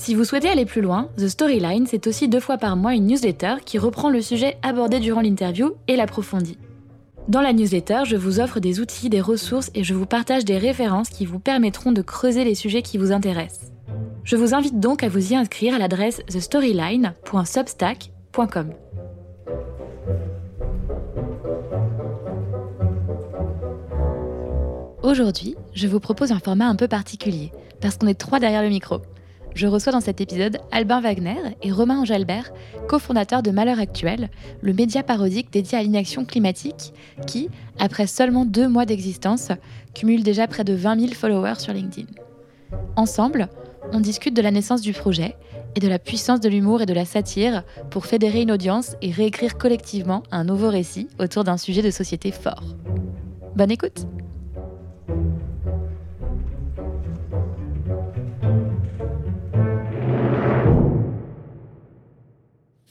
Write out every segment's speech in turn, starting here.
Si vous souhaitez aller plus loin, The Storyline, c'est aussi deux fois par mois une newsletter qui reprend le sujet abordé durant l'interview et l'approfondit. Dans la newsletter, je vous offre des outils, des ressources et je vous partage des références qui vous permettront de creuser les sujets qui vous intéressent. Je vous invite donc à vous y inscrire à l'adresse thestoryline.substack.com. Aujourd'hui, je vous propose un format un peu particulier, parce qu'on est trois derrière le micro. Je reçois dans cet épisode Albin Wagner et Romain Angelbert, cofondateurs de Malheur Actuel, le média parodique dédié à l'inaction climatique, qui, après seulement deux mois d'existence, cumule déjà près de 20 000 followers sur LinkedIn. Ensemble, on discute de la naissance du projet et de la puissance de l'humour et de la satire pour fédérer une audience et réécrire collectivement un nouveau récit autour d'un sujet de société fort. Bonne écoute!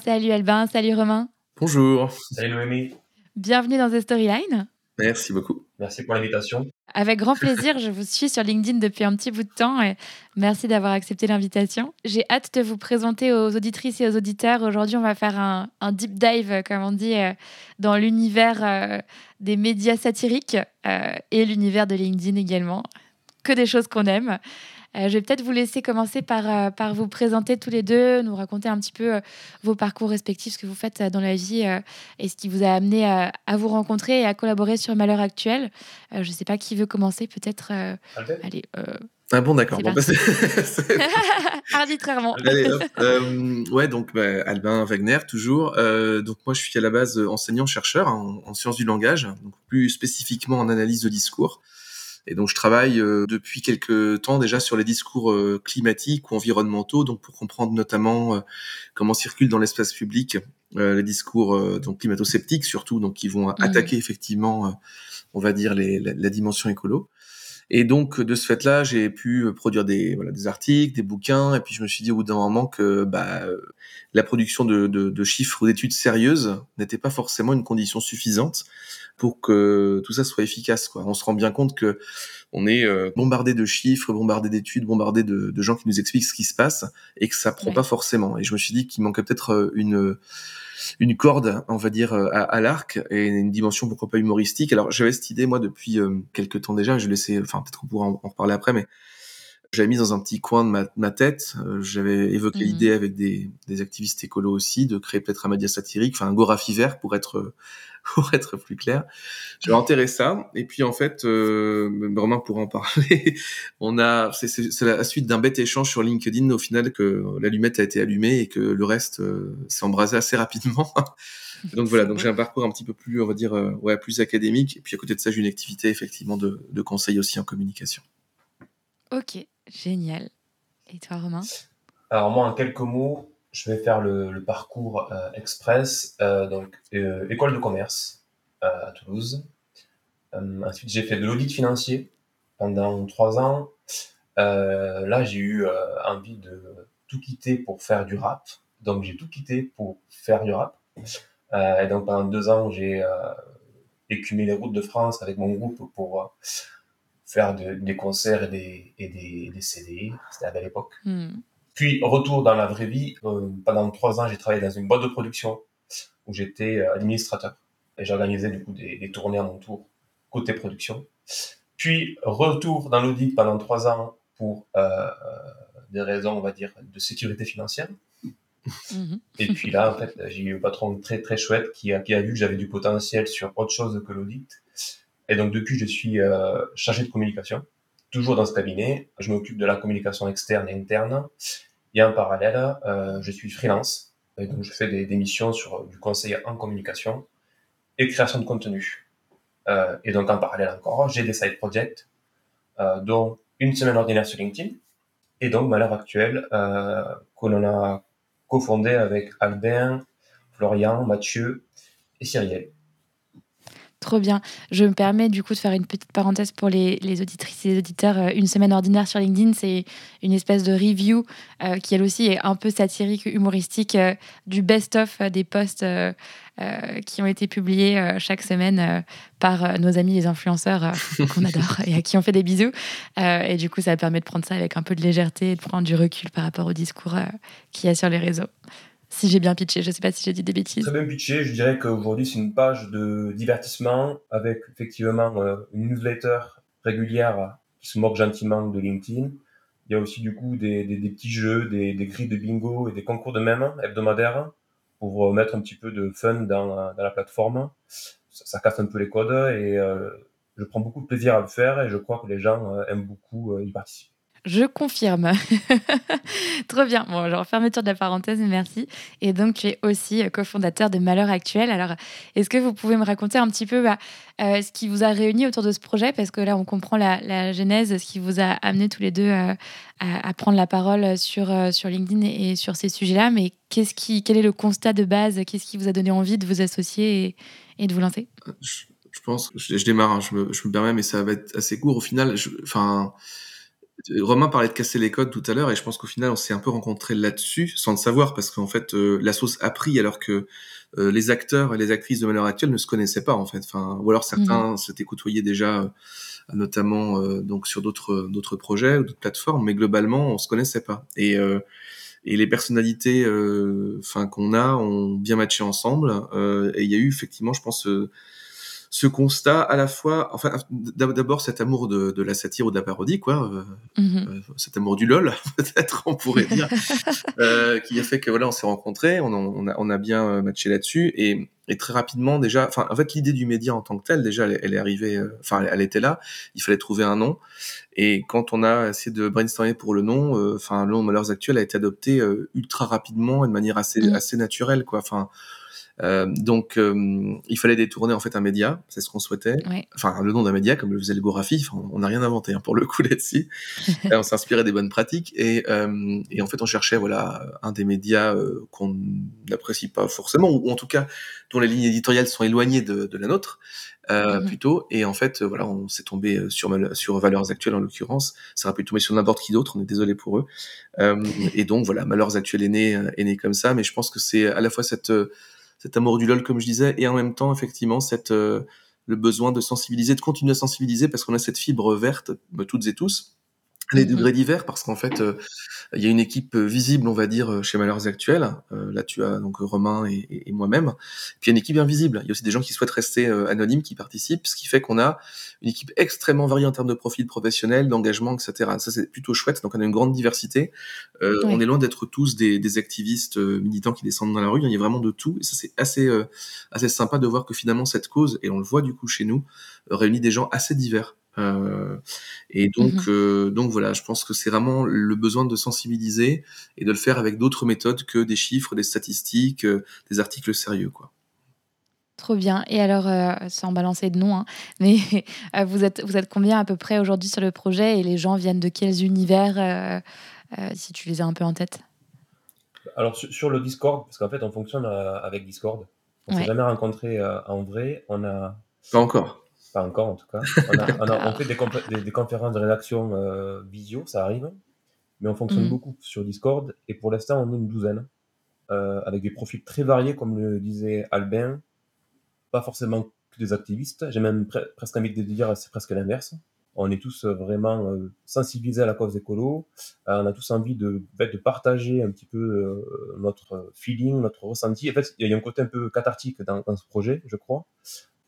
Salut Albin, salut Romain. Bonjour. Salut Noémie. Bienvenue dans The Storyline. Merci beaucoup. Merci pour l'invitation. Avec grand plaisir, je vous suis sur LinkedIn depuis un petit bout de temps et merci d'avoir accepté l'invitation. J'ai hâte de vous présenter aux auditrices et aux auditeurs. Aujourd'hui, on va faire un, deep dive, comme on dit, euh, dans l'univers euh, des médias satiriques euh, et l'univers de LinkedIn également. Que des choses qu'on aime. Euh, je vais peut-être vous laisser commencer par, euh, par vous présenter tous les deux, nous raconter un petit peu euh, vos parcours respectifs, ce que vous faites dans la vie et ce qui vous a amené à, vous rencontrer et à collaborer sur Malheur Actuel. je ne sais pas qui veut commencer, peut-être. allez. Ah bon, d'accord. Bon, bah, Arbitrairement. ouais, donc bah, Albin Wagner, toujours. donc moi, je suis à la base enseignant-chercheur en, en, sciences du langage, donc plus spécifiquement en analyse de discours. Et donc je travaille euh, depuis quelques temps déjà sur les discours euh, climatiques ou environnementaux, donc pour comprendre notamment euh, comment circulent dans l'espace public les discours donc climato-sceptiques surtout, donc qui vont mmh. attaquer effectivement, on va dire les, la, dimension écolo. Et donc de ce fait-là, j'ai pu produire des, articles, des bouquins, et puis je me suis dit au bout d'un moment que bah, la production de, chiffres ou d'études sérieuses n'était pas forcément une condition suffisante pour que tout ça soit efficace. On se rend bien compte que on est euh, bombardé de chiffres, bombardé d'études, bombardé de, de, gens qui nous expliquent ce qui se passe et que ça prend pas forcément. Et je me suis dit qu'il manquait peut-être euh, une une corde, on va dire, euh, à, à l'arc et une dimension pourquoi pas humoristique. Alors j'avais cette idée moi depuis quelques temps déjà. Je laissais, enfin peut-être qu'on pourra en, en, reparler après, mais j'avais mis dans un petit coin de ma, ma tête. j'avais évoqué mmh l'idée avec des, des, activistes écolos aussi de créer peut-être un média satirique, enfin un Gora vert pour être pour être plus clair. J'ai enterré ça, et puis en fait, euh, Romain pourra en parler. On a, c'est la suite d'un bête échange sur LinkedIn au final que l'allumette a été allumée et que le reste euh, s'est embrasé assez rapidement. donc voilà, donc j'ai un parcours un petit peu plus, on va dire, euh, ouais, plus académique. Et puis à côté de ça, j'ai une activité effectivement de, de conseil aussi en communication. Ok, génial. Et toi, Romain? Alors moi, en quelques mots, je vais faire le, parcours euh, express, euh, donc euh, école de commerce à Toulouse. ensuite, j'ai fait de l'audit financier pendant trois ans. là, j'ai eu envie de tout quitter pour faire du rap. Donc, j'ai tout quitté pour faire du rap. et donc, pendant deux ans, j'ai écumé les routes de France avec mon groupe pour faire des concerts et des, CD. C'était à belle époque. Hmm. Puis, retour dans la vraie vie. Euh, pendant trois ans, j'ai travaillé dans une boîte de production où j'étais euh, administrateur. Et j'organisais du coup des, tournées à mon tour côté production. Puis, retour dans l'audit pendant trois ans pour euh, des raisons, on va dire, de sécurité financière. Mhm. Et puis là, en fait, j'ai eu un patron très très chouette qui a, qui a vu que j'avais du potentiel sur autre chose que l'audit. Et donc depuis, je suis chargé de communication, toujours dans ce cabinet. Je m'occupe de la communication externe et interne. Et en parallèle, euh, je suis freelance. Et donc, je fais des, des, missions sur du conseil en communication et création de contenu. Euh, et donc, en parallèle encore, j'ai des side projects, euh, dont une semaine ordinaire sur LinkedIn. Et donc, à l'heure actuelle, euh, qu'on a cofondé avec Albin, Florian, Mathieu et Cyrielle. Trop bien. Je me permets du coup de faire une petite parenthèse pour les, auditrices et les auditeurs. Euh, une semaine ordinaire sur LinkedIn, c'est une espèce de review euh, qui elle aussi est un peu satirique, humoristique, euh, du best-of des posts qui ont été publiés chaque semaine par nos amis les influenceurs qu'on adore et à qui on fait des bisous. et du coup, ça permet de prendre ça avec un peu de légèreté et de prendre du recul par rapport au discours qu'il y a sur les réseaux si j'ai bien pitché. Je ne sais pas si j'ai dit des bêtises. Très bien pitché. Je dirais qu'aujourd'hui, c'est une page de divertissement avec effectivement euh, une newsletter régulière qui se moque gentiment de LinkedIn. Il y a aussi du coup des, petits jeux, des, grilles de bingo et des concours de mèmes hebdomadaires pour mettre un petit peu de fun dans, la plateforme. Ça, casse un peu les codes et euh, je prends beaucoup de plaisir à le faire et je crois que les gens euh, aiment beaucoup y participer. Je confirme. Trop bien. Bon, alors fermeture de la parenthèse, merci. Et donc, tu es aussi euh, cofondateur de Malheur Actuel. Alors, est-ce que vous pouvez me raconter un petit peu bah, euh, ce qui vous a réuni autour de ce projet? Parce que là, on comprend la, genèse, ce qui vous a amené tous les deux euh, à, prendre la parole sur, LinkedIn et, sur ces sujets-là. Mais qu'est-ce qui, quel est le constat de base? Qu'est-ce qui vous a donné envie de vous associer et, de vous lancer? Je, pense, je, démarre, hein, je, me, permets, mais ça va être assez court. Au final, enfin. Romain parlait de casser les codes tout à l'heure et je pense qu'au final on s'est un peu rencontré là-dessus sans le savoir parce qu'en fait euh, la sauce a pris alors que euh, les acteurs et les actrices de Malheur Actuel ne se connaissaient pas en fait. Enfin, ou alors certains mhm. s'étaient côtoyés déjà, euh, notamment donc sur d'autres d'autres projets ou d'autres plateformes, mais globalement on se connaissait pas. Et et les personnalités, enfin qu'on a, ont bien matché ensemble. et il y a eu effectivement, je pense ce constat à la fois, enfin, d'abord cet amour de, de, la satire ou de la parodie, quoi, euh, mm-hmm. euh, cet amour du lol, peut-être, on pourrait dire, euh, qui a fait que voilà, on s'est rencontrés, on, on, a, on a bien euh, matché là-dessus, et, et, très rapidement déjà, enfin, en fait, l'idée du média en tant que tel, déjà, elle, est arrivée, euh, enfin, elle, était là, il fallait trouver un nom, et quand on a essayé de brainstormer pour le nom, enfin, le nom Malheurs Actuels a été adopté ultra rapidement et de manière assez, mm. assez naturelle, quoi, enfin euh, donc, euh, il fallait détourner en fait un média, c'est ce qu'on souhaitait. Enfin, le nom d'un média, comme le faisait le Gorafi, on n'a rien inventé hein, pour le coup là-dessus. on s'inspirait des bonnes pratiques et, euh, et, en fait, on cherchait voilà un des médias qu'on n'apprécie pas forcément, ou en tout cas dont les lignes éditoriales sont éloignées de, de la nôtre. Euh, mm-hmm. plutôt et en fait voilà on s'est tombé sur sur valeurs actuelles en l'occurrence ça aurait pu tomber sur n'importe qui d'autre on est désolé pour eux euh, et donc voilà malheurs actuelles est né est né comme ça mais je pense que c'est à la fois cette cet amour du LOL, comme je disais, et en même temps, effectivement, cette, euh, le besoin de sensibiliser, de continuer à sensibiliser, parce qu'on a cette fibre verte, toutes et tous, les mhm. degrés divers parce qu'en fait euh, il y a une équipe euh, visible on va dire euh, chez Malheurs Actuels. Là tu as donc Romain et, et moi-même. Puis il y a une équipe invisible il y a aussi des gens qui souhaitent rester anonymes qui participent ce qui fait qu'on a une équipe extrêmement variée en termes de profil professionnel d'engagement etc ça c'est plutôt chouette. Donc on a une grande diversité. On est loin d'être tous des, des, activistes militants qui descendent dans la rue. Il y a vraiment de tout. Et ça c'est assez assez sympa de voir que finalement cette cause et on le voit du coup chez nous réunit des gens assez divers euh, et donc, mmh euh, donc voilà, je pense que c'est vraiment le besoin de sensibiliser et de le faire avec d'autres méthodes que des chiffres, des statistiques, euh, des articles sérieux, quoi. Trop bien. Et alors, sans balancer de nom, hein, mais vous, êtes, vous êtes combien à peu près aujourd'hui sur le projet et les gens viennent de quels univers, si tu les as un peu en tête? Alors, sur, le Discord, parce qu'en fait, on fonctionne avec Discord. On ne s'est jamais rencontrés en vrai. On a. Pas encore. Pas encore, en tout cas. On, a, fait des, conférences de rédaction euh, visio, ça arrive. Mais on fonctionne mm. beaucoup sur Discord. Et pour l'instant, on est une douzaine. Euh, avec des profils très variés, comme le disait Albin. Pas forcément que des activistes. J'ai même presque envie de dire, c'est presque l'inverse. On est tous vraiment euh, sensibilisés à la cause écolo. on a tous envie de, de partager un petit peu notre feeling, notre ressenti. En fait, il y a un côté un peu cathartique dans, dans ce projet, je crois.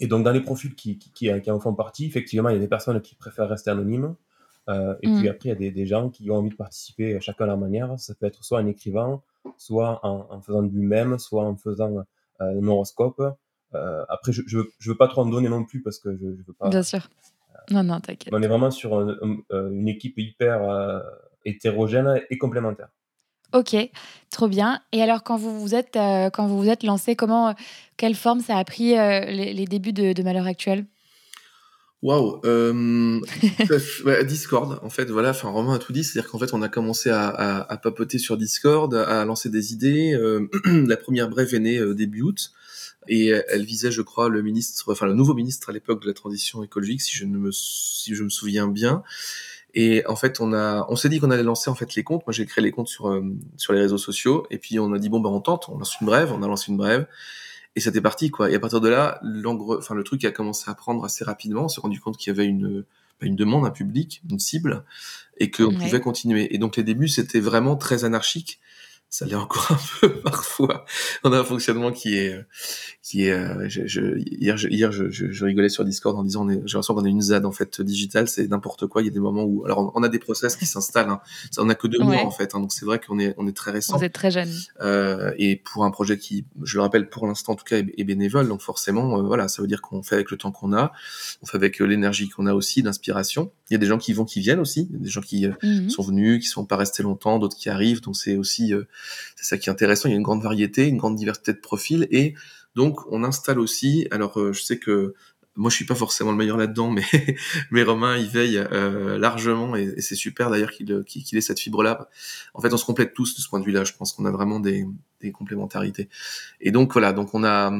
Et donc, dans les profils qui, qui, en font partie, effectivement, il y a des personnes qui préfèrent rester anonymes. Euh, et puis mm. après, il y a des, des, gens qui ont envie de participer chacun à leur manière. Ça peut être soit en écrivant, soit en, en faisant du même, soit en faisant euh, un horoscope. Euh, après, je ne veux, pas trop en donner non plus parce que je ne veux pas. Bien sûr. non, non, t'inquiète. On est vraiment sur une équipe hyper hétérogène et complémentaire. Ok, trop bien. Et alors, quand vous vous êtes, euh, quand vous vous êtes lancé, comment, quelle forme ça a pris euh, les, débuts de, Malheur Actuel? Waouh, euh, Discord, en fait, voilà, enfin Romain a tout dit, c'est-à-dire qu'en fait on a commencé à, papoter sur Discord, à lancer des idées. Euh, la première brève est née euh, début août et elle visait, je crois, le ministre, enfin le nouveau ministre à l'époque de la transition écologique, si je me si je me souviens bien. Et en fait, on a, on s'est dit qu'on allait lancer en fait les comptes. Moi, j'ai créé les comptes sur euh, sur les réseaux sociaux, et puis on a dit bon ben on tente, on lance une brève, on a lancé une brève et c'était parti quoi. Et à partir de là, enfin le truc a commencé à prendre assez rapidement. On s'est rendu compte qu'il y avait une bah, une demande, un public, une cible, et qu'on pouvait continuer. Et donc les débuts c'était vraiment très anarchique ça l'est encore un peu parfois. On a un fonctionnement qui est, qui est. Euh, je, je, hier, je, hier je, rigolais sur Discord en disant, j'ai l'impression qu'on a une ZAD en fait digitale, c'est n'importe quoi. Il y a des moments où, alors, on, a des process qui s'installent. Hein. On a que deux mois en fait, hein, donc c'est vrai qu'on est, on est très récent. Vous êtes très jeune. Euh, et pour un projet qui, je le rappelle, pour l'instant en tout cas, est, bénévole, donc forcément, euh, voilà, ça veut dire qu'on fait avec le temps qu'on a, on fait avec euh, l'énergie qu'on a aussi, l'inspiration. Il y a des gens qui vont, qui viennent aussi, des gens qui mhm. sont venus, qui sont pas restés longtemps, d'autres qui arrivent, donc c'est aussi c'est ça qui est intéressant. Il y a une grande variété, une grande diversité de profils, et donc on installe aussi. Alors euh, je sais que moi je suis pas forcément le meilleur là-dedans, mais mais Romain il veille euh, largement et, c'est super d'ailleurs qu'il qu'il ait cette fibre-là. En fait, on se complète tous de ce point de vue-là. Je pense qu'on a vraiment des, des complémentarités. Et donc voilà, donc on a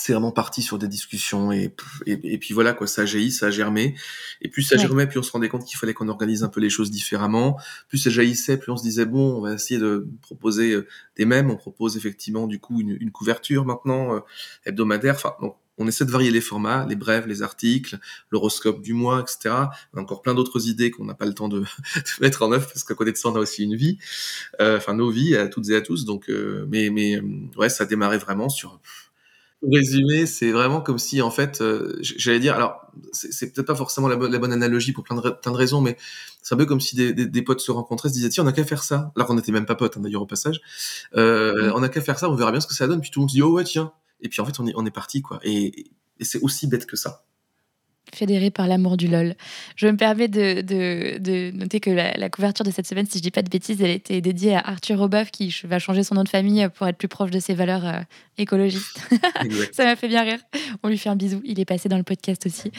c'est vraiment parti sur des discussions et, et, puis voilà quoi ça a jailli ça a germé. Et plus ça germait plus on se rendait compte qu'il fallait qu'on organise un peu les choses différemment. Plus ça jaillissait plus on se disait bon on va essayer de proposer euh, des mêmes on propose effectivement du coup une, une couverture maintenant euh, hebdomadaire. Enfin donc on essaie de varier les formats, les brèves, les articles, l'horoscope du mois, etc. On a encore plein d'autres idées qu'on n'a pas le temps de, de, mettre en œuvre parce qu'à côté de ça, on a aussi une vie, euh, enfin nos vies à toutes et à tous. Donc, mais mais ouais, ça a démarré vraiment sur pour résumer, c'est vraiment comme si, en fait, euh, j'allais dire, alors, c'est peut-être pas forcément la, bonne, la bonne analogie pour plein de, plein de raisons, mais c'est un peu comme si des, des, des, potes se rencontraient, se disaient, tiens, on a qu'à faire ça. Alors qu'on n'était même pas potes, hein, d'ailleurs, au passage. Euh, On a qu'à faire ça, on verra bien ce que ça donne. Puis tout le monde se dit, oh ouais, tiens. Et puis en fait, on est, on est parti, quoi. Et, et c'est aussi bête que ça fédéré par l'amour du LOL. Je me permets de, de, noter que la, couverture de cette semaine, si je dis pas de bêtises, elle était dédiée à Arthur Roboff qui va changer son nom de famille pour être plus proche de ses valeurs euh, écologistes. Ça m'a fait bien rire. On lui fait un bisou. Il est passé dans le podcast aussi.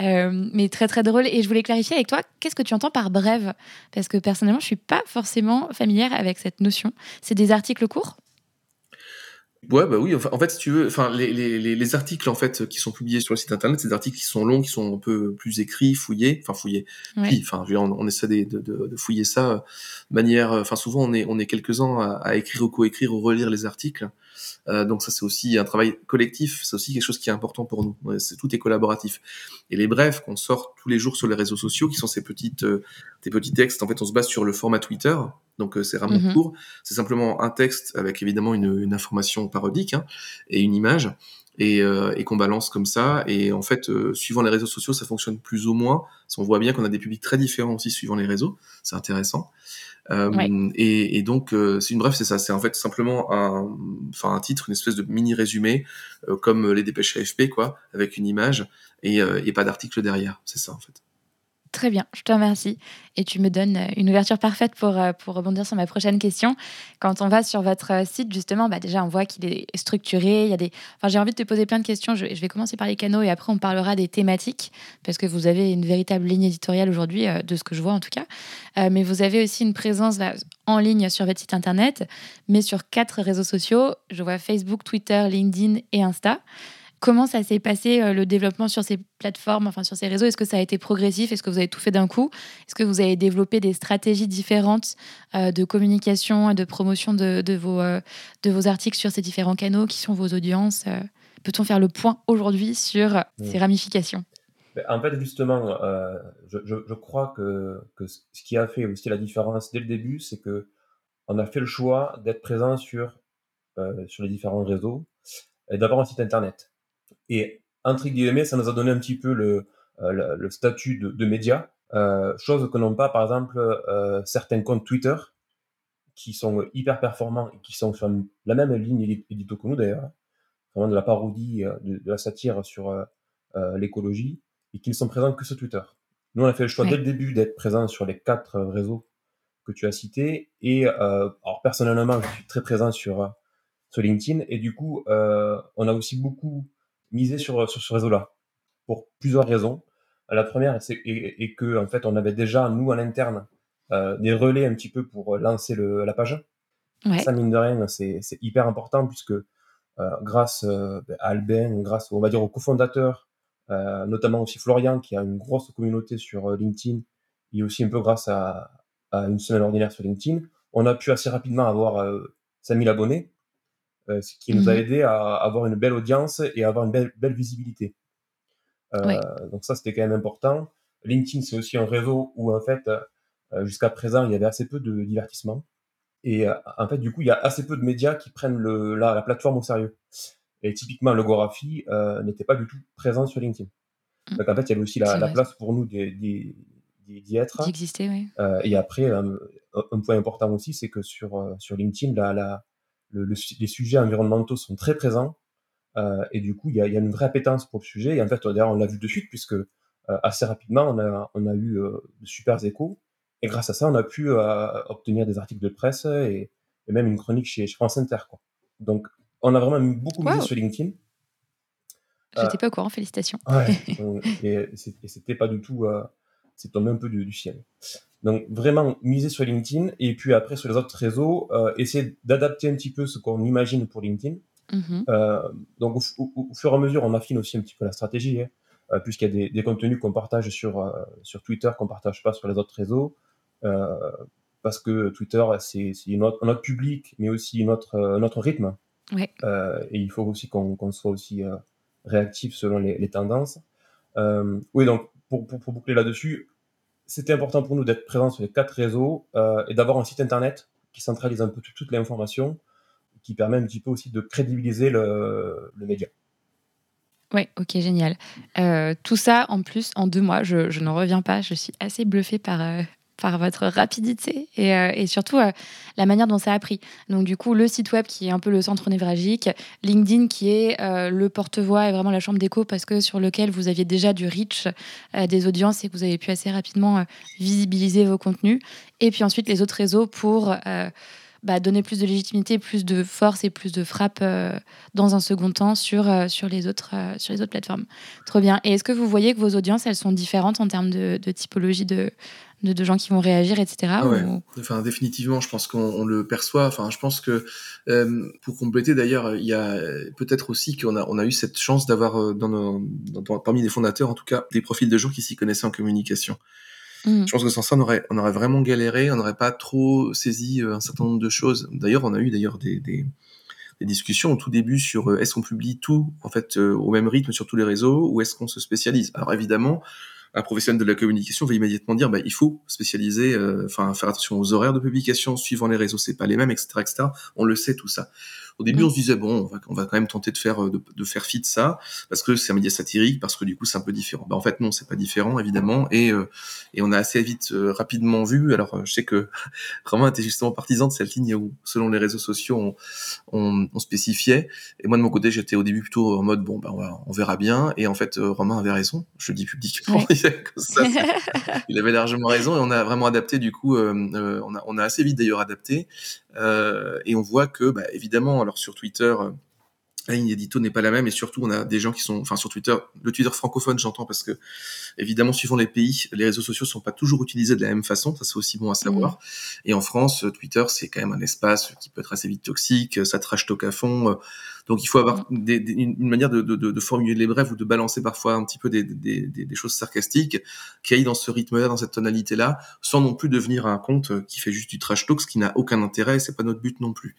Euh, mais très très drôle. Et je voulais clarifier avec toi, qu'est-ce que tu entends par brève? Parce que personnellement, je suis pas forcément familière avec cette notion. C'est des articles courts? Ouais, bah oui. en fait, si tu veux, enfin, les, les, les, articles en fait qui sont publiés sur le site internet, c'est des articles qui sont longs, qui sont un peu plus écrits, fouillés, enfin fouillés. Puis, enfin, on, on, essaie de, de, de, fouiller ça de manière. Enfin, souvent, on est on est quelques uns à, à écrire ou coécrire ou relire les articles. Euh, donc ça, c'est aussi un travail collectif. C'est aussi quelque chose qui est important pour nous. C'est tout est collaboratif. Et les brefs qu'on sort tous les jours sur les réseaux sociaux, qui sont ces petites, euh, des petits textes. En fait, on se base sur le format Twitter. Donc euh, c'est vraiment mhm. court. C'est simplement un texte avec évidemment une, une information parodique hein, et une image et, euh, et qu'on balance comme ça. Et en fait, euh, suivant les réseaux sociaux, ça fonctionne plus ou moins. On voit bien qu'on a des publics très différents aussi suivant les réseaux. C'est intéressant. Euh, et, et, donc, euh, c'est une bref, c'est ça. C'est en fait simplement un, enfin un titre, une espèce de mini résumé, euh, comme les dépêches AFP, quoi, avec une image et, et pas d'article derrière. C'est ça en fait. Très bien, je te remercie. Et tu me donnes euh, une ouverture parfaite pour, euh, pour rebondir sur ma prochaine question. Quand on va sur votre euh, site, justement, bah déjà, on voit qu'il est structuré. Il y a des... enfin, j'ai envie de te poser plein de questions. Je, vais commencer par les canaux et après, on parlera des thématiques, parce que vous avez une véritable ligne éditoriale aujourd'hui, de ce que je vois en tout cas. mais vous avez aussi une présence en ligne sur votre site internet, mais sur quatre réseaux sociaux. Je vois Facebook, Twitter, LinkedIn et Insta. Comment ça s'est passé euh, le développement sur ces plateformes, enfin sur ces réseaux? Est-ce que ça a été progressif? Est-ce que vous avez tout fait d'un coup? Est-ce que vous avez développé des stratégies différentes euh, de communication et de promotion de, vos, euh, de vos articles sur ces différents canaux Qui sont vos audiences Peut-on faire le point aujourd'hui sur ces ramifications? Ben, en fait, justement, je, crois que, que, ce qui a fait aussi la différence dès le début, c'est que on a fait le choix d'être présent sur, sur les différents réseaux et d'avoir un site internet. Et entre guillemets, ça nous a donné un petit peu le, euh, le, statut de, de média, euh, chose que n'ont pas, par exemple, euh, certains comptes Twitter qui sont hyper performants et qui sont sur la même ligne édito que nous d'ailleurs, vraiment de la parodie, de, la satire sur l'écologie, et qui ne sont présents que sur Twitter. Nous, on a fait le choix dès le début d'être présent sur les quatre réseaux que tu as cités. Et alors personnellement, je suis très présent sur, sur LinkedIn. Et du coup, on a aussi beaucoup miser sur, sur ce réseau-là pour plusieurs raisons. La première, c'est et, que en fait, on avait déjà nous en interne des relais un petit peu pour lancer le, la page. Ouais. Ça mine de rien, c'est hyper important puisque grâce à Albin, grâce on va dire aux cofondateurs, notamment aussi Florian qui a une grosse communauté sur LinkedIn et aussi un peu grâce à, à une semaine ordinaire sur LinkedIn, on a pu assez rapidement avoir 5000 abonnés euh, ce qui nous a mhm. aidé à avoir une belle audience et à avoir une belle, belle visibilité. Euh, donc ça, c'était quand même important. LinkedIn, c'est aussi un réseau où, en fait, euh, jusqu'à présent, il y avait assez peu de divertissement. Et en fait, du coup, il y a assez peu de médias qui prennent le, la, plateforme au sérieux. Et typiquement, Logographie n'était pas du tout présent sur LinkedIn. Mm. Donc en fait, il y avait aussi la, la place pour nous d'y être. D'exister, oui. et après, un, point important aussi, c'est que sur, sur LinkedIn, la, la, les sujets environnementaux sont très présents. Euh, et du coup, il y a, une vraie appétence pour le sujet. Et en fait, d'ailleurs, on l'a vu de suite, puisque euh, assez rapidement, on a, on a eu euh, de super échos. Et grâce à ça, on a pu obtenir des articles de presse et, même une chronique chez, France Inter. Quoi. Donc, on a vraiment beaucoup misé sur LinkedIn. J'étais pas au courant, félicitations. et, c'était pas du tout. c'est tombé un peu du ciel. Donc vraiment miser sur LinkedIn et puis après sur les autres réseaux, euh, essayer d'adapter un petit peu ce qu'on imagine pour LinkedIn. Mm-hmm. Euh, donc au, fur et à mesure, on affine aussi un petit peu la stratégie, hein, euh, puisqu'il y a des, contenus qu'on partage sur, sur Twitter qu'on partage pas sur les autres réseaux, parce que Twitter c'est notre, notre public, mais aussi notre, notre rythme. et il faut aussi qu'on soit aussi réactif selon les, tendances. oui, donc pour, pour boucler là-dessus, c'était important pour nous d'être présents sur les quatre réseaux euh, et d'avoir un site internet qui centralise un peu toutes les informations, qui permet un petit peu aussi de crédibiliser le, média. Oui, ok, génial. Euh, tout ça, en plus, en deux mois, je, je n'en reviens pas. Je suis assez bluffée par, euh, par votre rapidité et, euh, surtout euh, la manière dont ça a pris. Donc du coup, le site web qui est un peu le centre névralgique, LinkedIn qui est euh, le porte-voix et vraiment la chambre d'écho parce que sur lequel vous aviez déjà du reach des audiences et que vous avez pu assez rapidement visibiliser vos contenus. Et puis ensuite les autres réseaux pour bah, donner plus de légitimité, plus de force et plus de frappe dans un second temps sur, sur, les autres, sur les autres plateformes. Trop bien. Et est-ce que vous voyez que vos audiences, elles sont différentes en termes de, de typologie de, de, gens qui vont réagir, etc. Ah enfin, définitivement, je pense qu'on le perçoit. Enfin, je pense que euh, pour compléter, d'ailleurs, il y a peut-être aussi qu'on a, on a eu cette chance d'avoir euh, dans, parmi les fondateurs, en tout cas, des profils de gens qui s'y connaissaient en communication. Mmh. Je pense que sans ça, on aurait, on aurait vraiment galéré, on n'aurait pas trop saisi euh, un certain nombre de choses. D'ailleurs, on a eu d'ailleurs des, des, discussions au tout début sur est-ce qu'on publie tout en fait au même rythme sur tous les réseaux ou est-ce qu'on se spécialise? Alors évidemment, un professionnel de la communication va immédiatement dire bah, il faut spécialiser, euh, enfin faire attention aux horaires de publication suivant les réseaux, c'est pas les mêmes, etc., etc. On le sait tout ça. Au début, on se disait bon, on va, on va quand même tenter de faire de, de faire fi de ça parce que c'est un média satirique, parce que du coup c'est un peu différent. Bah, en fait non, c'est pas différent évidemment et euh, et on a assez vite euh, rapidement vu. Alors je sais que Romain était justement partisan de cette ligne où selon les réseaux sociaux on, on, on spécifiait et moi de mon côté j'étais au début plutôt en mode bon bah on, verra bien et en fait Romain avait raison. Je le dis publiquement. il avait largement raison et on a vraiment adapté du coup. Euh, on a on a assez vite d'ailleurs adapté euh, et on voit que, bah, évidemment, alors sur Twitter, euh, la ligne édito n'est pas la même et surtout on a des gens qui sont enfin sur Twitter le Twitter francophone j'entends parce que évidemment suivant les pays les réseaux sociaux sont pas toujours utilisés de la même façon ça c'est aussi bon à savoir mmh. et en France Twitter c'est quand même un espace qui peut être assez vite toxique ça trash talk à fond donc il faut avoir mm. des, une manière de, de, de, formuler les brèves ou de balancer parfois un petit peu des, choses sarcastiques qui aillent dans ce rythme-là, dans cette tonalité-là, sans non plus devenir un compte qui fait juste du trash talk, ce qui n'a aucun intérêt et c'est pas notre but non plus.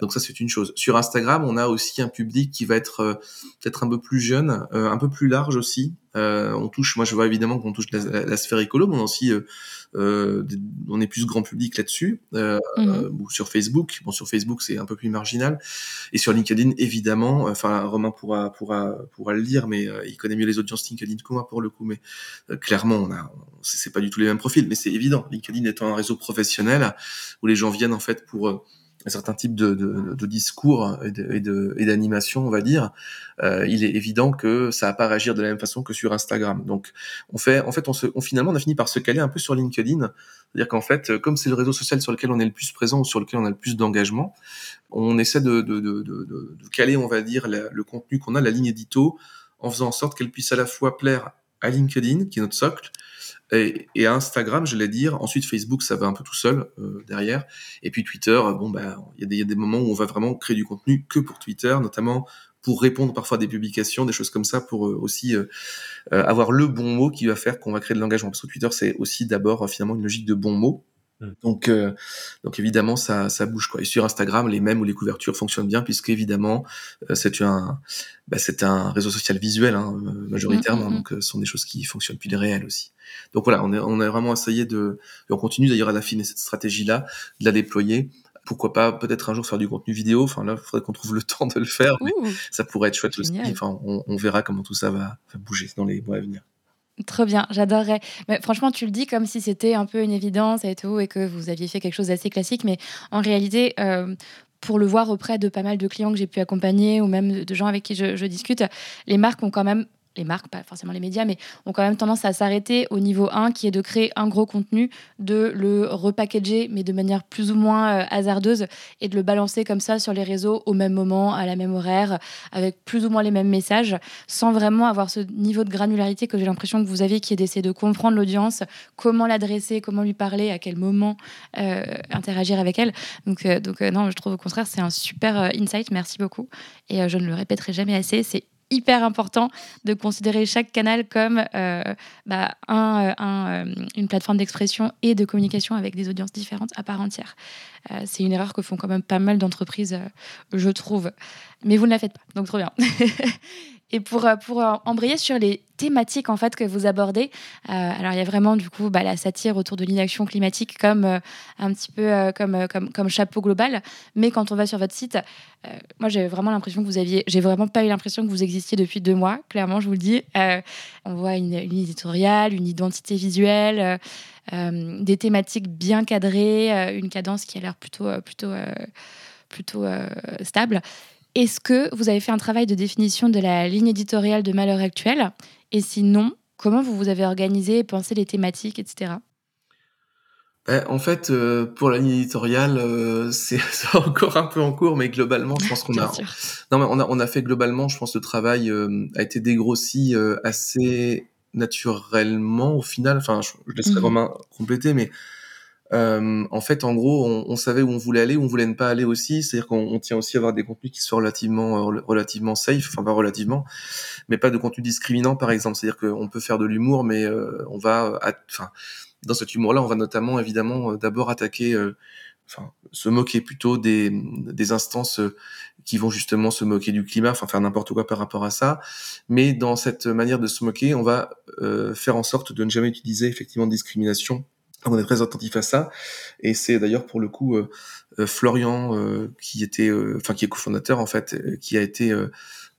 Donc ça c'est une chose. Sur Instagram, on a aussi un public qui va être euh, peut-être un peu plus jeune, euh, un peu plus large aussi, euh, on touche, moi je vois évidemment qu'on touche la, sphère écolo, mais on aussi, euh, euh on est plus grand public là-dessus. Euh, mhm. sur Facebook, bon sur Facebook c'est un peu plus marginal, et sur LinkedIn évidemment. Enfin Romain pourra pourra pourra le dire, mais il connaît mieux les audiences LinkedIn que moi pour le coup. Mais clairement on a, c'est pas du tout les mêmes profils, mais c'est évident. LinkedIn étant un réseau professionnel où les gens viennent en fait pour un certain type de, de, de discours et d'animation, on va dire, euh, il est évident que ça va pas réagir de la même façon que sur Instagram. Donc, on fait, en fait, on, se, on finalement, on a fini par se caler un peu sur LinkedIn, c'est-à-dire qu'en fait, comme c'est le réseau social sur lequel on est le plus présent ou sur lequel on a le plus d'engagement, on essaie de, de, de, de, caler, on va dire, le contenu qu'on a, la ligne édito, en faisant en sorte qu'elle puisse à la fois plaire à LinkedIn, qui est notre socle, et, et Instagram, je vais dire. Ensuite, Facebook, ça va un peu tout seul euh, derrière. Et puis Twitter, bon, bah, il y, y, a des moments où on va vraiment créer du contenu que pour Twitter, notamment pour répondre parfois à des publications, des choses comme ça, pour euh, aussi euh, euh, avoir le bon mot qui va faire qu'on va créer de l'engagement. Parce que Twitter, c'est aussi d'abord finalement une logique de bons mots. Mm. Donc, euh, donc évidemment, ça, ça bouge quoi. Et sur Instagram, les mêmes ou les couvertures fonctionnent bien puisque évidemment, euh, c'est un, bah, c'est un réseau social visuel hein, majoritairement. Mm, mm, donc, ce sont des choses qui fonctionnent puis des réels aussi. Donc voilà, on, est, on a vraiment essayé de, et on continue d'ailleurs à affiner cette stratégie-là, de la déployer. Pourquoi pas peut-être un jour faire du contenu vidéo. Enfin là, il faudrait qu'on trouve le temps de le faire. Mais ça pourrait être chouette aussi. Enfin, on, on, verra comment tout ça va, va bouger dans les mois à venir. Trop bien, j'adorerais. Mais franchement, tu le dis comme si c'était un peu une évidence et tout, et que vous aviez fait quelque chose d'assez classique, mais en réalité, euh, pour le voir auprès de pas mal de clients que j'ai pu accompagner ou même de gens avec qui je, je discute, les marques ont quand même les marques, pas forcément les médias, mais ont quand même tendance à s'arrêter au niveau 1, qui est de créer un gros contenu, de le repackager, mais de manière plus ou moins euh, hasardeuse, et de le balancer comme ça sur les réseaux au même moment, à la même horaire, avec plus ou moins les mêmes messages, sans vraiment avoir ce niveau de granularité que j'ai l'impression que vous avez, qui est d'essayer de comprendre l'audience, comment l'adresser, comment lui parler, à quel moment euh, interagir avec elle. Donc, euh, non, je trouve au contraire, c'est un super insight, merci beaucoup. Et je ne le répéterai jamais assez, c'est hyper important de considérer chaque canal comme euh, bah, un, euh, un, euh, une plateforme d'expression et de communication avec des audiences différentes à part entière. C'est une erreur que font quand même pas mal d'entreprises, je trouve. Mais vous ne la faites pas, donc trop bien. Et pour, euh, pour embrayer sur les thématiques en fait que vous abordez, euh, alors il y a vraiment du coup bah, la satire autour de l'inaction climatique comme euh, un petit peu euh, comme, comme chapeau global. Mais quand on va sur votre site, moi j'ai vraiment l'impression que vous aviez, j'ai vraiment pas eu l'impression que vous existiez depuis deux mois. Clairement, je vous le dis. on voit une, une, éditoriale, une identité visuelle. des thématiques bien cadrées, une cadence qui a l'air plutôt, plutôt, plutôt stable. Est-ce que vous avez fait un travail de définition de la ligne éditoriale de Malheur Actuel? Et sinon, comment vous vous avez organisé et pensé les thématiques, etc. Ben, en fait, euh, pour la ligne éditoriale, euh, c'est encore un peu en cours, mais globalement, je pense qu'on a, non, mais on a, on a fait globalement, je pense, le travail euh, a été dégrossi assez naturellement au final. Enfin, je, je laisserai mmh. Romain compléter, mais euh, en fait, en gros, on, on, savait où on voulait aller, où on voulait ne pas aller aussi. C'est-à-dire qu'on tient aussi à avoir des contenus qui soient relativement, euh, relativement safe, enfin pas relativement, mais pas de contenu discriminant, par exemple. C'est-à-dire qu'on peut faire de l'humour, mais euh, on va, enfin, dans cet humour-là, on va notamment évidemment euh, d'abord attaquer, euh, enfin, se moquer plutôt des, des instances qui vont justement se moquer du climat, enfin faire n'importe quoi par rapport à ça. Mais dans cette manière de se moquer, on va faire en sorte de ne jamais utiliser effectivement de discrimination on est très attentif à ça, et c'est d'ailleurs pour le coup euh, euh Florian euh, qui était, euh, enfin qui est cofondateur en fait, qui a été,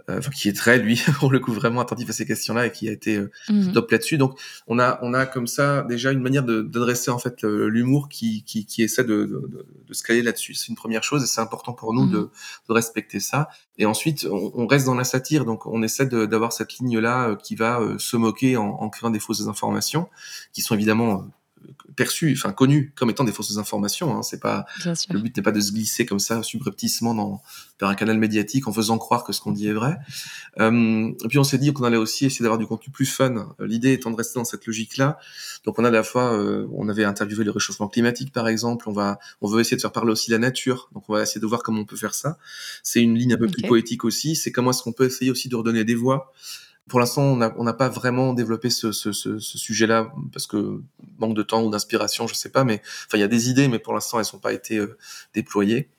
enfin qui est très lui pour le coup vraiment attentif à ces questions-là et qui a été mmh. top là-dessus. Donc on a on a comme ça déjà une manière d'adresser en fait l'humour qui, qui, qui essaie de, de, de se caler là-dessus. C'est une première chose et c'est important pour nous mmh. de, de, respecter ça. Et ensuite on, on, reste dans la satire, donc on essaie d'avoir cette ligne-là qui va se moquer en, en créant des fausses informations qui sont évidemment perçus, enfin connus comme étant des fausses informations. Hein. C'est pas le but n'est pas de se glisser comme ça subrepticement dans vers un canal médiatique en faisant croire que ce qu'on dit est vrai. Euh, et puis on s'est dit qu'on allait aussi essayer d'avoir du contenu plus fun. L'idée étant de rester dans cette logique-là. Donc on a à la fois, euh, on avait interviewé le réchauffement climatique par exemple. On va, on veut essayer de faire parler aussi la nature. Donc on va essayer de voir comment on peut faire ça. C'est une ligne un peu okay. plus poétique aussi. C'est comment est-ce qu'on peut essayer aussi de redonner des voix pour l'instant, on n'a on pas vraiment développé ce, ce, ce, ce sujet-là parce que manque de temps ou d'inspiration, je sais pas. Mais enfin, il y a des idées, mais pour l'instant, elles sont pas été euh, déployées.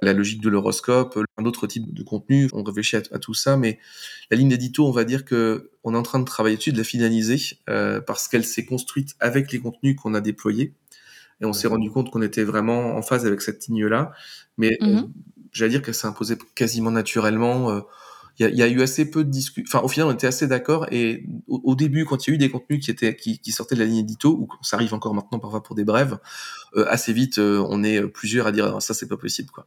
La logique de l'horoscope, un autre type de contenu, on réfléchit à, à, tout ça, mais la ligne d'édito, on va dire que on est en train de travailler dessus, de la finaliser euh, parce qu'elle s'est construite avec les contenus qu'on a déployés et on s'est rendu compte qu'on était vraiment en phase avec cette ligne-là. Mais mm -hmm. euh, j'allais dire qu'elle s'est imposée quasiment naturellement. Euh, il y, y, a eu assez peu de discussions. Enfin, au final, on était assez d'accord. Et au, au, début, quand il y a eu des contenus qui étaient qui, qui sortaient de la ligne édito, ou ça arrive encore maintenant parfois pour des brèves, euh, assez vite, euh, on est plusieurs à dire ça, c'est pas possible, quoi.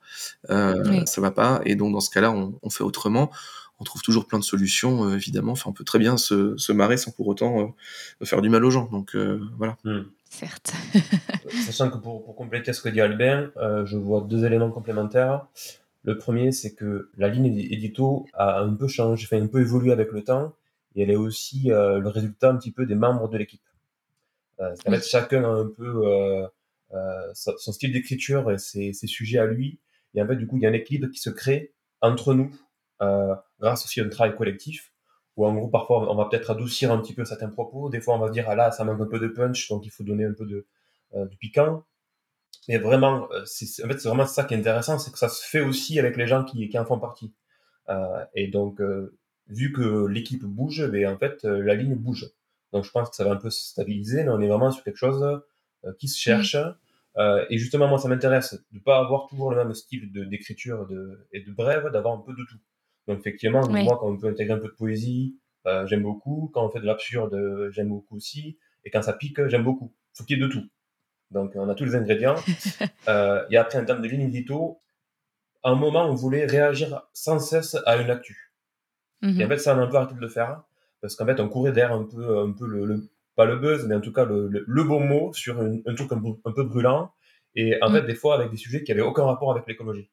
Euh, oui. Ça va pas. Et donc dans ce cas-là, on, on, fait autrement. On trouve toujours plein de solutions, euh, évidemment. Enfin, on peut très bien se, se marrer sans pour autant euh, faire du mal aux gens. Donc voilà. Mmh. Certes. Sachant que pour, pour, compléter ce que dit Albin, je vois deux éléments complémentaires. Le premier, c'est que la ligne édito a un peu changé, enfin un peu évolué avec le temps. et elle est aussi le résultat un petit peu des membres de l'équipe. Euh, fait, chacun a un peu son style d'écriture et ses, ses, sujets à lui. Et en fait, du coup, il y a un équilibre qui se crée entre nous grâce aussi à un travail collectif où en gros parfois on va peut-être adoucir un petit peu certains propos, des fois on va dire ah là ça manque un peu de punch donc il faut donner un peu de, du piquant, mais vraiment, euh, c'est, en fait, c'est vraiment ça qui est intéressant, c'est que ça se fait aussi avec les gens qui, qui en font partie. Euh, et donc, euh, vu que l'équipe bouge, mais ben, en fait, euh, la ligne bouge. Donc, je pense que ça va un peu se stabiliser, mais on est vraiment sur quelque chose qui se cherche. et justement, moi, ça m'intéresse de pas avoir toujours le même style de, d'écriture de, et de brève, d'avoir un peu de tout. Donc, effectivement, moi, quand on peut intégrer un peu de poésie, j'aime beaucoup. Quand on fait de l'absurde, j'aime beaucoup aussi. Et quand ça pique, j'aime beaucoup. Faut qu'il y ait de tout. Donc, on a tous les ingrédients. euh, et après, en termes de ligne édito, à un moment, on voulait réagir sans cesse à une actu. Et en mhm. fait, ça, on a un peu arrêté de le faire. Parce qu'en fait, on courait derrière un peu, un peu le, pas le buzz, mais en tout cas le, le, bon mot sur un truc un, peu brûlant. Et en mhm. fait, des fois, avec des sujets qui n'avaient aucun rapport avec l'écologie.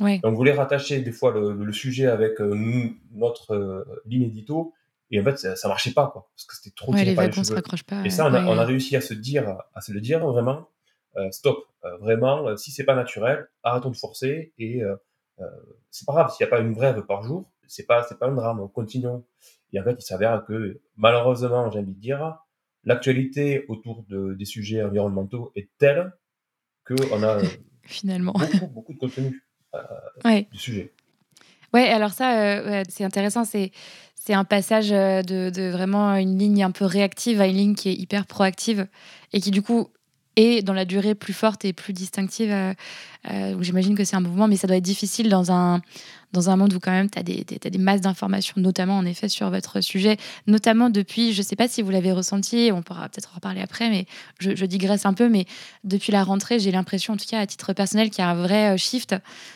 Ouais. Donc, on voulait rattacher des fois le, sujet avec euh, notre euh, ligne édito et en fait, ça, ça marchait pas, quoi, parce que c'était trop ouais, les vacances se raccrochent pas. Et ça, on a, on a, réussi à se dire, à se le dire vraiment, euh, stop, euh, vraiment, euh, si c'est pas naturel, arrêtons de forcer et c'est pas grave s'il n'y a pas une brève par jour, c'est pas, c'est pas un drame, continuons. Et en fait, il s'avère que malheureusement, j'ai envie de dire, l'actualité autour de, des sujets environnementaux est telle que on a finalement beaucoup, beaucoup de contenu ouais. du sujet. Ouais, alors ça, c'est intéressant. C'est c'est un passage euh, de, vraiment une ligne un peu réactive à une ligne qui est hyper proactive et qui du coup est dans la durée plus forte et plus distinctive. Euh, euh, j'imagine que c'est un mouvement, mais ça doit être difficile dans un, dans un monde où quand même tu as, des masses d'informations, notamment en effet sur votre sujet, notamment depuis, je ne sais pas si vous l'avez ressenti, on pourra peut-être en reparler après, mais je, digresse un peu, mais depuis la rentrée, j'ai l'impression, en tout cas à titre personnel, qu'il y a un vrai shift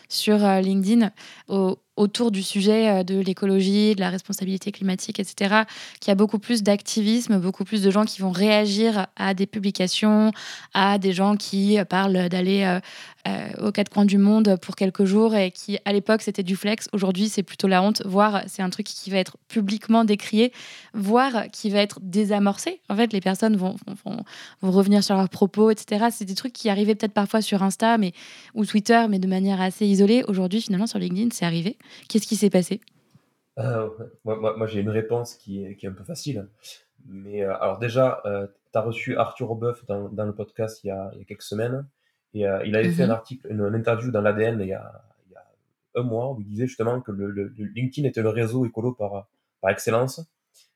sur LinkedIn au, autour du sujet euh, de l'écologie, de la responsabilité climatique, etc., qu'il y a beaucoup plus d'activisme, beaucoup plus de gens qui vont réagir à des publications, à des gens qui parlent d'aller euh, euh, aux quatre coins du monde pour quelques jours et qui, à l'époque, c'était du flex. Aujourd'hui, c'est plutôt la honte, voire c'est un truc qui va être publiquement décrié, voire qui va être désamorcé. En fait, les personnes vont, vont, revenir sur leurs propos, etc. C'est des trucs qui arrivaient peut-être parfois sur Insta mais, ou Twitter, mais de manière assez isolée. Aujourd'hui, finalement, sur LinkedIn, c'est arrivé. Qu'est-ce qui s'est passé? Euh, Moi, j'ai une réponse qui est, un peu facile. Mais euh, alors déjà, tu as reçu Arthur Obeuf dans, le podcast il y a quelques semaines. Et euh, il avait fait un mhm. article, une, interview dans l'ADN il, y a, il y a un mois où il disait justement que le, le, LinkedIn était le réseau écolo par, par excellence.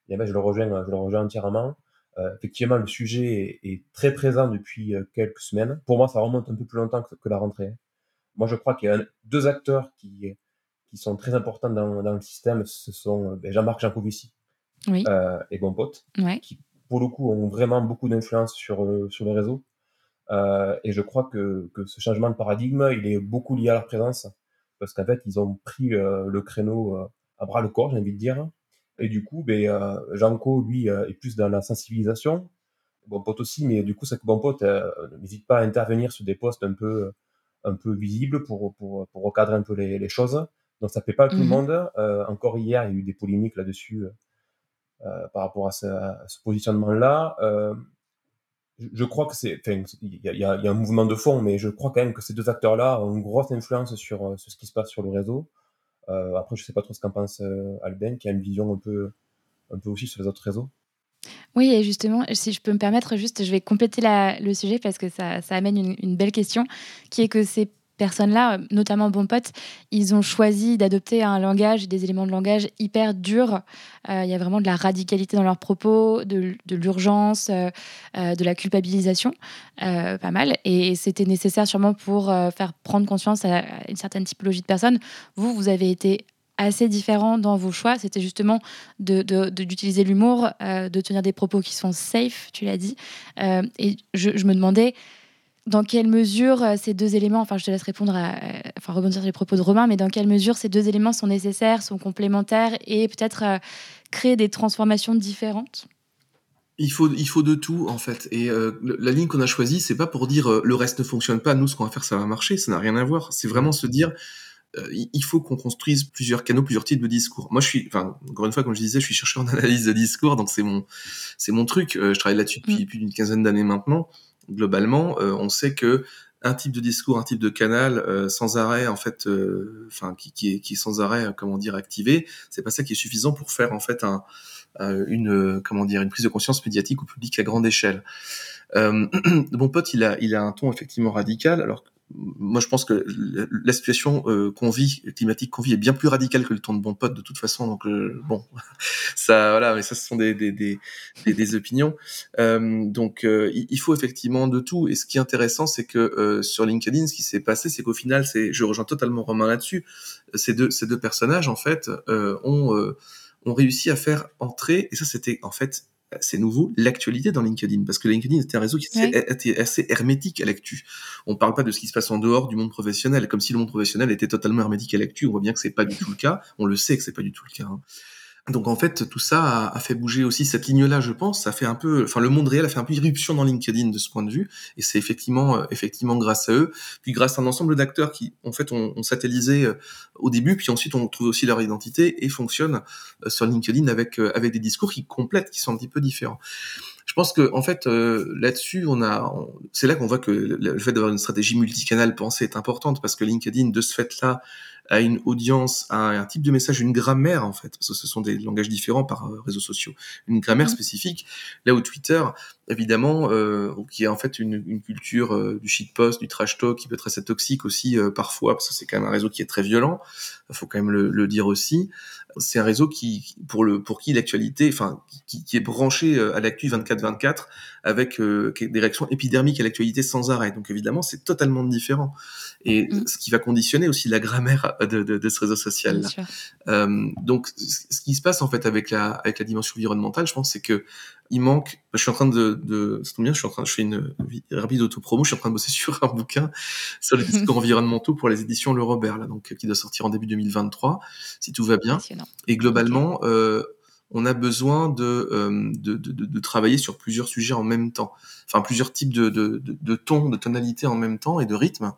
Et ben, je le rejoins, je le rejoins entièrement. Euh, effectivement, le sujet est, est, très présent depuis euh, quelques semaines. Pour moi, ça remonte un peu plus longtemps que, que la rentrée. Moi, je crois qu'il y a deux acteurs qui, qui sont très importants dans, dans le système. Ce sont ben, Jean-Marc Jancovici oui. euh, et Bon Pote, ouais. qui, pour le coup, ont vraiment beaucoup d'influence sur, sur le réseau. Euh, et je crois que, que ce changement de paradigme, il est beaucoup lié à leur présence, parce qu'en fait, ils ont pris euh, le créneau euh, à bras le corps, j'ai envie de dire. Et du coup, ben, euh, Janko, lui, est plus dans la sensibilisation. Bon pote aussi, mais du coup, c'est que bon pote n'hésite pas à intervenir sur des postes un peu, un peu visibles pour, pour, pour recadrer un peu les, les choses. Donc ça plaît pas à tout le mmh monde. Euh, encore hier, il y a eu des polémiques là-dessus euh, par rapport à ce, ce positionnement-là. Euh, je crois que c'est, il y a, un mouvement de fond, mais je crois quand même que ces deux acteurs-là ont une grosse influence sur, euh, ce qui se passe sur le réseau. Euh, après, je sais pas trop ce qu'en pense euh, Alben, qui a une vision un peu, un peu aussi sur les autres réseaux. Oui, et justement, si je peux me permettre, juste, je vais compléter le sujet parce que ça, ça amène une, une, belle question, qui est que c'est personnes-là, notamment Bon Pote, ils ont choisi d'adopter un langage, des éléments de langage hyper durs. Euh, il y a vraiment de la radicalité dans leurs propos, de, l'urgence, euh, euh, de la culpabilisation, euh, pas mal. Et c'était nécessaire sûrement pour euh, faire prendre conscience à une certaine typologie de personnes. Vous, vous avez été assez différent dans vos choix. C'était justement d'utiliser l'humour, euh, de tenir des propos qui sont safe, tu l'as dit. et je me demandais dans quelle mesure euh, ces deux éléments, enfin je te laisse répondre à, euh, enfin rebondir sur les propos de Romain, mais dans quelle mesure ces deux éléments sont nécessaires, sont complémentaires et peut-être euh, créer des transformations différentes? Il faut, il faut de tout en fait. Et euh, la ligne qu'on a choisie, c'est pas pour dire euh, le reste ne fonctionne pas, nous ce qu'on va faire ça va marcher, ça n'a rien à voir. C'est vraiment se dire il faut qu'on construise plusieurs canaux, plusieurs types de discours. Moi, je suis, enfin, encore une fois, comme je disais, je suis chercheur en analyse de discours, donc c'est mon, c'est mon truc. je travaille là-dessus depuis mm. plus d'une quinzaine d'années maintenant. Globalement, on sait que un type de discours, un type de canal euh, sans arrêt en fait, euh, qui, est, sans arrêt euh, comment dire activé, c'est pas ça qui est suffisant pour faire en fait un, une comment une prise de conscience médiatique au public à grande échelle. mon pote, il a il a un ton effectivement radical, alors moi, je pense que la situation euh, qu'on vit, climatique qu'on vit, est bien plus radicale que le ton de bon pote de toute façon. Donc euh, bon, ça, voilà, mais ça, ce sont des des des, des, opinions. Euh, donc euh, il faut effectivement de tout. Et ce qui est intéressant, c'est que euh, sur LinkedIn, ce qui s'est passé, c'est qu'au final, c'est, je rejoins totalement Romain là-dessus. Ces deux ces deux personnages, en fait, ont ont réussi à faire entrer. Et ça, c'était en fait c'est nouveau, l'actualité dans LinkedIn, parce que LinkedIn était un réseau qui était assez hermétique à l'actu. On parle pas de ce qui se passe en dehors du monde professionnel, comme si le monde professionnel était totalement hermétique à l'actu. On voit bien que c'est pas du tout le cas. On le sait que c'est pas du tout le cas. Hein. Donc en fait, tout ça a, fait bouger aussi cette ligne-là, je pense. Ça fait un peu, enfin le monde réel a fait un peu irruption dans LinkedIn de ce point de vue, et c'est effectivement, euh, effectivement grâce à eux, puis grâce à un ensemble d'acteurs qui, en fait, ont, ont satellisé euh, au début, puis ensuite on trouve aussi leur identité et fonctionnent euh, sur LinkedIn avec avec des discours qui complètent, qui sont un petit peu différents. Je pense que en fait là-dessus, on a, c'est là qu'on voit que le fait d'avoir une stratégie multicanale pensée est importante parce que LinkedIn, de ce fait-là, à une audience, à un type de message, une grammaire en fait, parce que ce sont des langages différents par euh, réseaux sociaux, une grammaire mmh. spécifique. Là où Twitter, évidemment, euh, qui est en fait une, une culture euh, du shitpost, du trash talk, qui peut être assez toxique aussi euh, parfois, parce que c'est quand même un réseau qui est très violent. Il faut quand même le, le dire aussi. C'est un réseau qui, pour le, pour qui l'actualité, enfin, qui, qui, est branché à l'actu 24/24 avec des réactions épidermiques à l'actualité sans arrêt. Donc évidemment, c'est totalement différent. Et mmh. ce qui va conditionner aussi la grammaire de, de, de ce réseau social. Euh, donc, ce qui se passe en fait avec la, avec la dimension environnementale, je pense, c'est que il manque. Je suis en train de, de ça tombe bien, je suis en train, je fais une rapide autopromo. Je suis en train de bosser sur un bouquin sur les discours environnementaux pour les éditions Le Robert, là, donc qui doit sortir en début 2023, si tout va bien. Et globalement, euh, on a besoin de, euh, de, de, de, travailler sur plusieurs sujets en même temps, enfin plusieurs types de, de, de tons, de tonalités en même temps et de rythme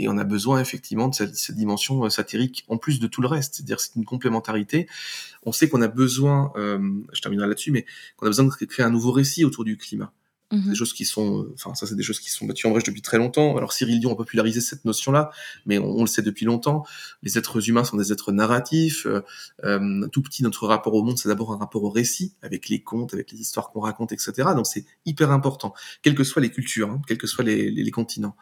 et on a besoin effectivement de cette, dimension euh, satirique en plus de tout le reste. C'est-à-dire c'est une complémentarité. On sait qu'on a besoin, euh, je terminerai là-dessus, mais qu'on a besoin de créer un nouveau récit autour du climat. Mmh des choses qui sont, euh, enfin ça c'est des choses qui sont battues en brèche depuis très longtemps. Alors Cyril Dion a popularisé cette notion-là, mais on, le sait depuis longtemps. Les êtres humains sont des êtres narratifs. Euh, euh, tout petit notre rapport au monde, c'est d'abord un rapport au récit, avec les contes, avec les histoires qu'on raconte, etc. Donc c'est hyper important, quelles que soient les cultures, hein, quels que soient les, les, les continents.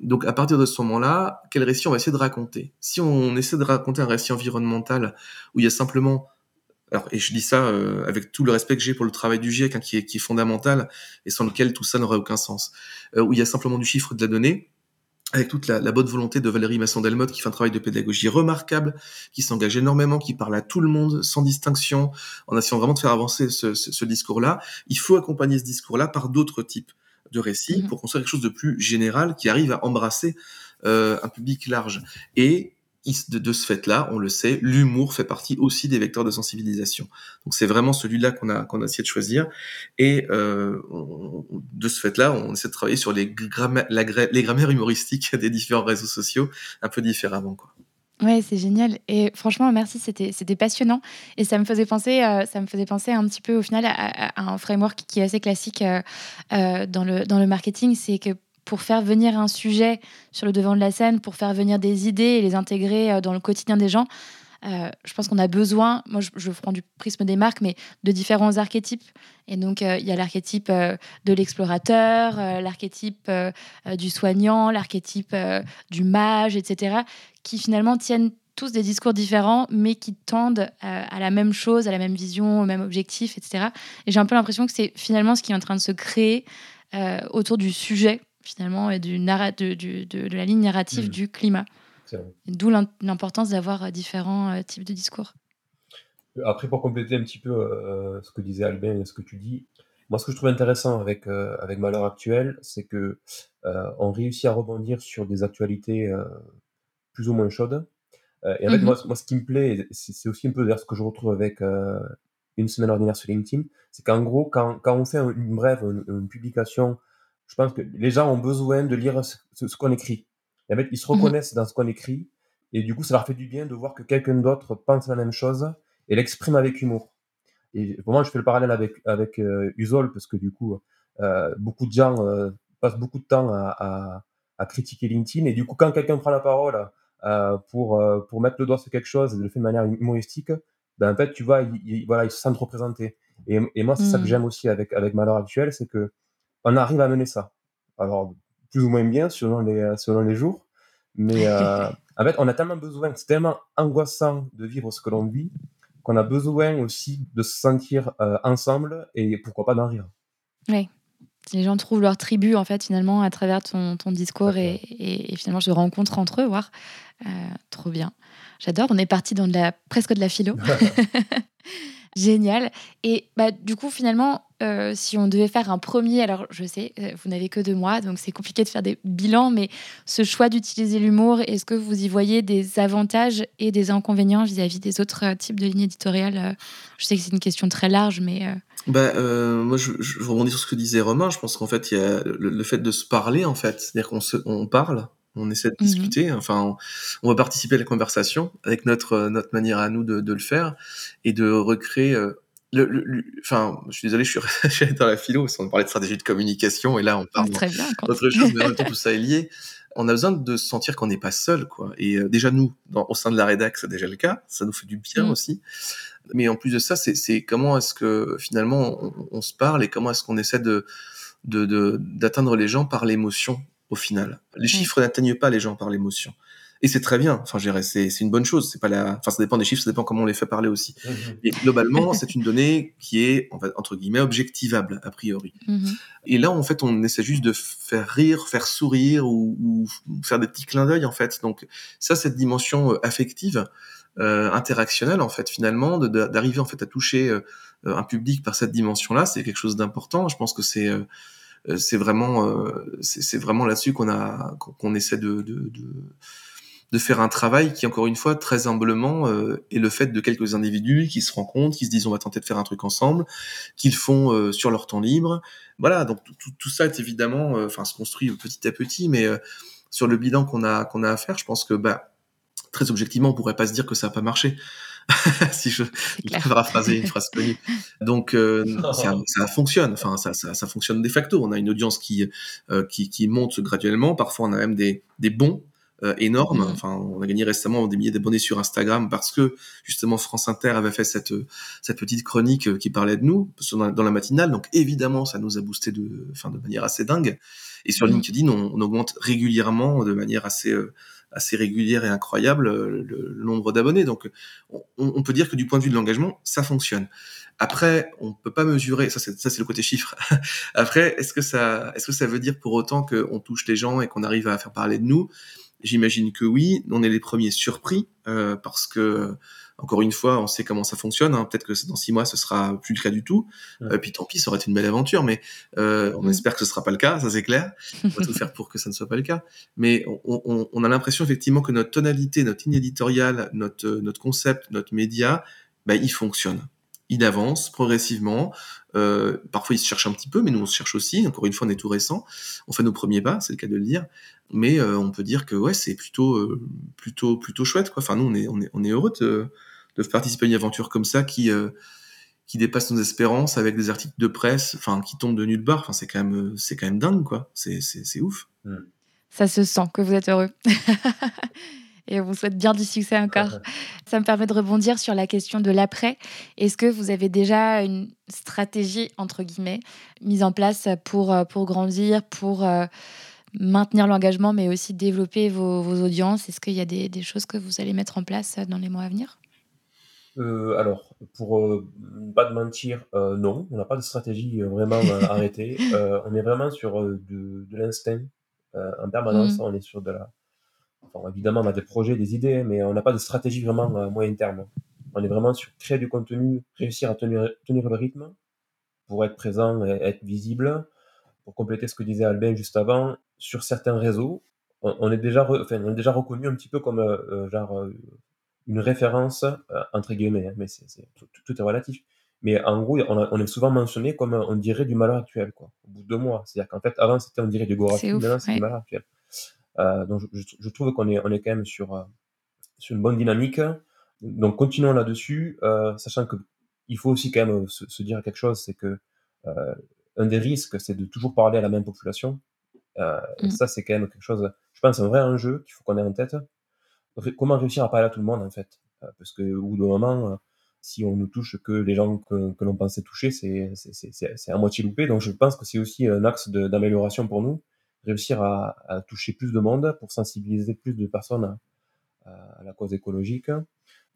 Donc à partir de ce moment-là, quel récit on va essayer de raconter? Si on essaie de raconter un récit environnemental où il y a simplement alors, et je dis ça euh, avec tout le respect que j'ai pour le travail du GIEC, hein, qui, est, qui, est, fondamental et sans lequel tout ça n'aurait aucun sens. Euh, où il y a simplement du chiffre de la donnée, avec toute la, la bonne volonté de Valérie Masson-Delmotte, qui fait un travail de pédagogie remarquable, qui s'engage énormément, qui parle à tout le monde, sans distinction, en essayant vraiment de faire avancer ce, ce, ce discours-là. Il faut accompagner ce discours-là par d'autres types de récits mmh pour construire quelque chose de plus général qui arrive à embrasser euh, un public large. Et de, ce fait-là, on le sait, l'humour fait partie aussi des vecteurs de sensibilisation. Donc c'est vraiment celui-là qu'on a qu'on a essayé de choisir. Et euh, de ce fait-là, on essaie de travailler sur les, les grammaires humoristiques des différents réseaux sociaux un peu différemment, quoi. Ouais, c'est génial. Et franchement, merci, c'était, passionnant. Et ça me faisait penser, euh, ça me faisait penser un petit peu au final à, un framework qui est assez classique euh, dans, le, dans le marketing. C'est que pour faire venir un sujet sur le devant de la scène, pour faire venir des idées et les intégrer euh, dans le quotidien des gens, euh, je pense qu'on a besoin, moi je, prends du prisme des marques, mais de différents archétypes. Et donc euh, il y a l'archétype de l'explorateur, l'archétype du soignant, l'archétype du mage, etc., qui finalement tiennent tous des discours différents, mais qui tendent à la même chose, à la même vision, au même objectif, etc. Et j'ai un peu l'impression que c'est finalement ce qui est en train de se créer autour du sujet finalement, et du de, de, de, la ligne narrative mm. du climat. D'où l'importance d'avoir euh, différents euh, types de discours. Après, pour compléter un petit peu euh, ce que disait Albin et ce que tu dis, moi, ce que je trouve intéressant avec, avec Malheur Actuel, c'est que on réussit à rebondir sur des actualités plus ou moins chaudes. et en fait, mm-hmm. moi, moi, ce qui me plaît, c'est aussi un peu ce que je retrouve avec une semaine ordinaire sur LinkedIn, c'est qu'en gros, quand, quand on fait une brève, une publication je pense que les gens ont besoin de lire ce, qu'on écrit. En fait, ils se mhm. reconnaissent dans ce qu'on écrit Et du coup, ça leur fait du bien de voir que quelqu'un d'autre pense la même chose et l'exprime avec humour. Et pour moi, je fais le parallèle avec, avec euh, Usol, parce que du coup, euh, beaucoup de gens euh, passent beaucoup de temps à, à, à, critiquer LinkedIn. Et du coup, quand quelqu'un prend la parole pour, pour mettre le doigt sur quelque chose et le fait de manière humoristique, ben, en fait, tu vois, il, voilà, ils se sentent représentés. Et, et moi, c'est ça que mmh. j'aime aussi avec, avec Malheur Actuel, c'est que on arrive à mener ça. Alors, plus ou moins bien selon les, selon les jours. Mais euh, en fait, on a tellement besoin, c'est tellement angoissant de vivre ce que l'on vit, qu'on a besoin aussi de se sentir euh, ensemble et pourquoi pas d'en rire. Oui. Les gens trouvent leur tribu, en fait, finalement, à travers ton, ton discours et, et, finalement se rencontrent entre eux, voir. Euh, trop bien. J'adore. On est parti dans de la, presque de la philo. Génial. Et bah, du coup, finalement, euh, si on devait faire un premier, alors je sais, euh, vous n'avez que deux mois, donc c'est compliqué de faire des bilans, mais ce choix d'utiliser l'humour, est-ce que vous y voyez des avantages et des inconvénients vis-à-vis des autres euh, types de lignes éditoriales Je sais que c'est une question très large, mais... Bah, moi, je, je, rebondis sur ce que disait Romain. Je pense qu'en fait, il y a le, fait de se parler, en fait. C'est-à-dire qu'on on parle, on essaie de mmh discuter, enfin, on, va participer à la conversation avec notre notre manière à nous de, de le faire et de recréer le, enfin, je suis désolé, je suis dans la philo, parce qu'on parlait de stratégie de communication, et là, on parle d'autre chose, mais en même temps, tout ça est lié. On a besoin de sentir qu'on n'est pas seul, quoi. Et euh, déjà, nous, dans, au sein de la rédac, c'est déjà le cas. Ça nous fait du bien mm. aussi. Mais en plus de ça, c'est comment est-ce que, finalement, on, on, se parle et comment est-ce qu'on essaie de d'atteindre de, les gens par l'émotion, au final. Les chiffres n'atteignent pas les gens par l'émotion et c'est très bien. Enfin, je dirais, c'est, c'est une bonne chose. C'est pas la, enfin, ça dépend des chiffres, ça dépend comment on les fait parler aussi. Mmh et globalement, c'est une donnée qui est, entre guillemets, objectivable, a priori. Mmh et là, en fait, on essaie juste de faire rire, faire sourire ou, ou faire des petits clins d'œil, en fait. Donc, ça, cette dimension euh, affective, euh, interactionnelle, en fait, finalement, d'arriver, en fait, à toucher euh, un public par cette dimension-là, c'est quelque chose d'important. Je pense que c'est, euh, c'est vraiment, c'est, c'est vraiment là-dessus qu'on a, qu'on essaie de, de, de de faire un travail qui, encore une fois, très humblement, euh, est le fait de quelques individus qui se rencontrent, qui se disent on va tenter de faire un truc ensemble, qu'ils font euh, sur leur temps libre. Voilà, donc tout, tout, ça est évidemment, euh, enfin, se construit petit à petit, mais euh, sur le bilan qu'on a qu'on a à faire, je pense que bah très objectivement, on pourrait pas se dire que ça a pas marché. si je paraphraser une phrase connue. Donc ça, ça, fonctionne, enfin ça, ça, ça, fonctionne de facto. On a une audience qui, qui, qui monte graduellement. Parfois, on a même des, des bons euh, énorme. Mmh. Enfin, on a gagné récemment des milliers d'abonnés sur Instagram parce que justement France Inter avait fait cette cette petite chronique euh, qui parlait de nous dans la matinale. Donc évidemment, ça nous a boosté de, enfin, de manière assez dingue. Et sur mmh. LinkedIn, on, on, augmente régulièrement de manière assez euh, assez régulière et incroyable le, nombre d'abonnés. Donc, on, on, peut dire que du point de vue de l'engagement, ça fonctionne. Après, on peut pas mesurer. Ça, c'est ça, c'est le côté chiffre. Après, est-ce que ça, est-ce que ça veut dire pour autant qu'on touche les gens et qu'on arrive à faire parler de nous? J'imagine que oui. On est les premiers surpris euh, parce que encore une fois, on sait comment ça fonctionne. Hein. Peut-être que dans six mois, ce sera plus le cas du tout. Euh, puis tant pis, ça aurait été une belle aventure, mais euh, on mm. espère que ce sera pas le cas. Ça c'est clair. On va tout faire pour que ça ne soit pas le cas. Mais on, on, on a l'impression effectivement que notre tonalité, notre ligne éditoriale, notre notre concept, notre média, bah, il fonctionne il avance progressivement. Euh, parfois, il se cherche un petit peu, mais nous, on se cherche aussi. Encore une fois, on est tout récent. On fait nos premiers pas, c'est le cas de le dire. Mais euh, on peut dire que ouais, c'est plutôt, euh, plutôt, plutôt chouette. Quoi. Enfin, nous, on est, on est, on est heureux de, de participer à une aventure comme ça qui, euh, qui dépasse nos espérances avec des articles de presse, enfin, qui tombent de nulle part. Enfin, c'est quand même, c'est quand même dingue, quoi. C'est, c'est, c'est ouf. Ça se sent que vous êtes heureux. et on vous souhaite bien du succès encore. Ça me permet de rebondir sur la question de l'après. Est-ce que vous avez déjà une stratégie, entre guillemets, mise en place pour, pour grandir, pour euh, maintenir l'engagement, mais aussi développer vos, vos audiences Est-ce qu'il y a des, des, choses que vous allez mettre en place dans les mois à venir? Euh, alors, pour euh, pas de mentir, euh, non, on n'a pas de stratégie vraiment arrêtée. on est vraiment sur de, de l'instinct en permanence. Mmh. On est sur de la, évidemment, on a des projets, des idées, mais on n'a pas de stratégie vraiment à moyen terme. On est vraiment sur créer du contenu, réussir à tenir, tenir le rythme pour être présent et être visible. Pour compléter ce que disait Albin juste avant, sur certains réseaux, on, est déjà, enfin, on est déjà reconnu un petit peu comme euh, euh, genre euh, une référence entre guillemets, hein, mais c'est, tout, tout, est relatif. Mais en gros, on, on, est souvent mentionné comme on dirait du malheur actuel, quoi. Au bout de deux mois, c'est-à-dire qu'en fait, avant c'était on dirait du Gorafi, maintenant c'est du malheur actuel. Euh, donc je, je, trouve qu'on est, on est quand même sur, euh, sur une bonne dynamique. Donc continuons là-dessus, euh, sachant que il faut aussi quand même se, dire quelque chose, c'est que euh, un des risques, c'est de toujours parler à la même population. Euh, et mm. ça, c'est quand même quelque chose, je pense, un vrai enjeu qu'il faut qu'on ait en tête. Comment réussir à parler à tout le monde, en fait? Parce que au bout d'un moment, si on ne touche que les gens que, que l'on pensait toucher, c'est à moitié loupé. Donc je pense que c'est aussi un axe d'amélioration pour nous, réussir à, à, toucher plus de monde pour sensibiliser plus de personnes à, à la cause écologique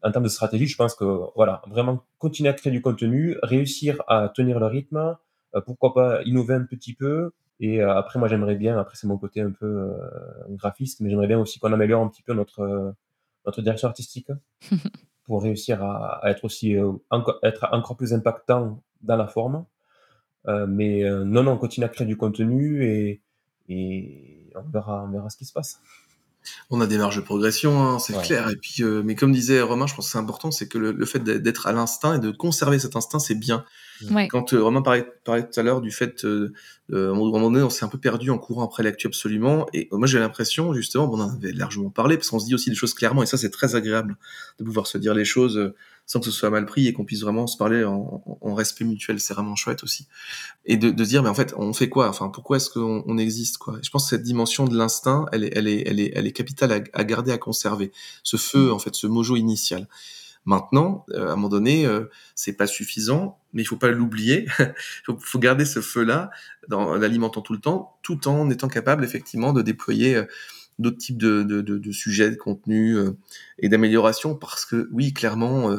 en termes de stratégie, je pense que voilà, vraiment continuer à créer du contenu, réussir à tenir le rythme, euh, pourquoi pas innover un petit peu. Et euh, après, moi, j'aimerais bien, après c'est mon côté un peu euh, graphiste, mais j'aimerais bien aussi qu'on améliore un petit peu notre notre direction artistique pour réussir à, être aussi encore, être encore plus impactant dans la forme. mais non, non, on continue à créer du contenu et, et on verra, on verra ce qui se passe. On a des marges de progression, hein, c'est clair. Et puis, euh, mais comme disait Romain, je pense que c'est important, c'est que le, fait d'être à l'instinct et de conserver cet instinct, c'est bien. Quand euh, Romain parlait, tout à l'heure du fait, euh, euh, à un moment donné, on s'est un peu perdu en courant après l'actu absolument. Et moi, j'ai l'impression, justement, bon, on en avait largement parlé, parce qu'on se dit aussi des choses clairement, et ça, c'est très agréable de pouvoir se dire les choses sans que ce soit mal pris et qu'on puisse vraiment se parler en, en respect mutuel. C'est vraiment chouette aussi. Et de, de dire, mais en fait, on fait quoi? Enfin, pourquoi est-ce qu'on on existe quoi? Je pense que cette dimension de l'instinct, elle est, elle est, elle est, elle est capitale à, à garder, à conserver. Ce feu, en fait, ce mojo initial. Maintenant, euh, à un moment donné, euh, c'est pas suffisant, mais il faut pas l'oublier. Il faut, garder ce feu-là, en l'alimentant tout le temps, tout en étant capable effectivement de déployer euh, d'autres types de, de, de, de, sujets, de contenus et d'amélioration, parce que oui, clairement,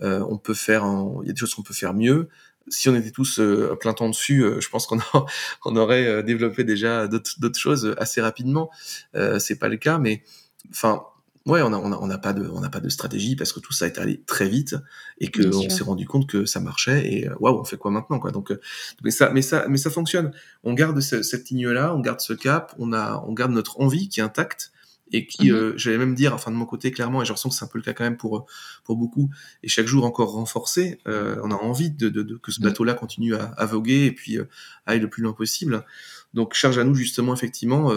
on peut faire, il y a des choses qu'on peut faire mieux. Si on était tous à plein temps dessus, je pense qu'on on aurait développé déjà d'autres choses assez rapidement. c'est pas le cas, mais enfin Ouais, on n'a on a, on a pas de on n'a pas de stratégie parce que tout ça est allé très vite et que on s'est rendu compte que ça marchait et euh, waouh on fait quoi maintenant quoi. Donc euh, mais ça mais ça mais ça fonctionne. On garde cette ligne là on garde ce cap on a on garde notre envie qui est intacte et qui mmh euh, j'allais même dire enfin de mon côté clairement et je ressens que c'est un peu le cas quand même pour pour beaucoup et chaque jour encore renforcé on a envie de, de, de que ce mmh. bateau là continue à, à, voguer et puis aille le plus loin possible. Donc charge à nous justement effectivement